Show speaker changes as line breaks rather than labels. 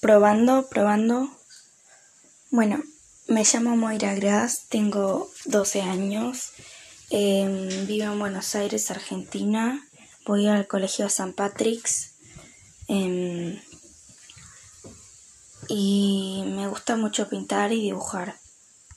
Probando, probando. Bueno, me llamo Moira Gras, tengo 12 años, em, vivo en Buenos Aires, Argentina, voy al Colegio San Patrick's em, y me gusta mucho pintar y dibujar.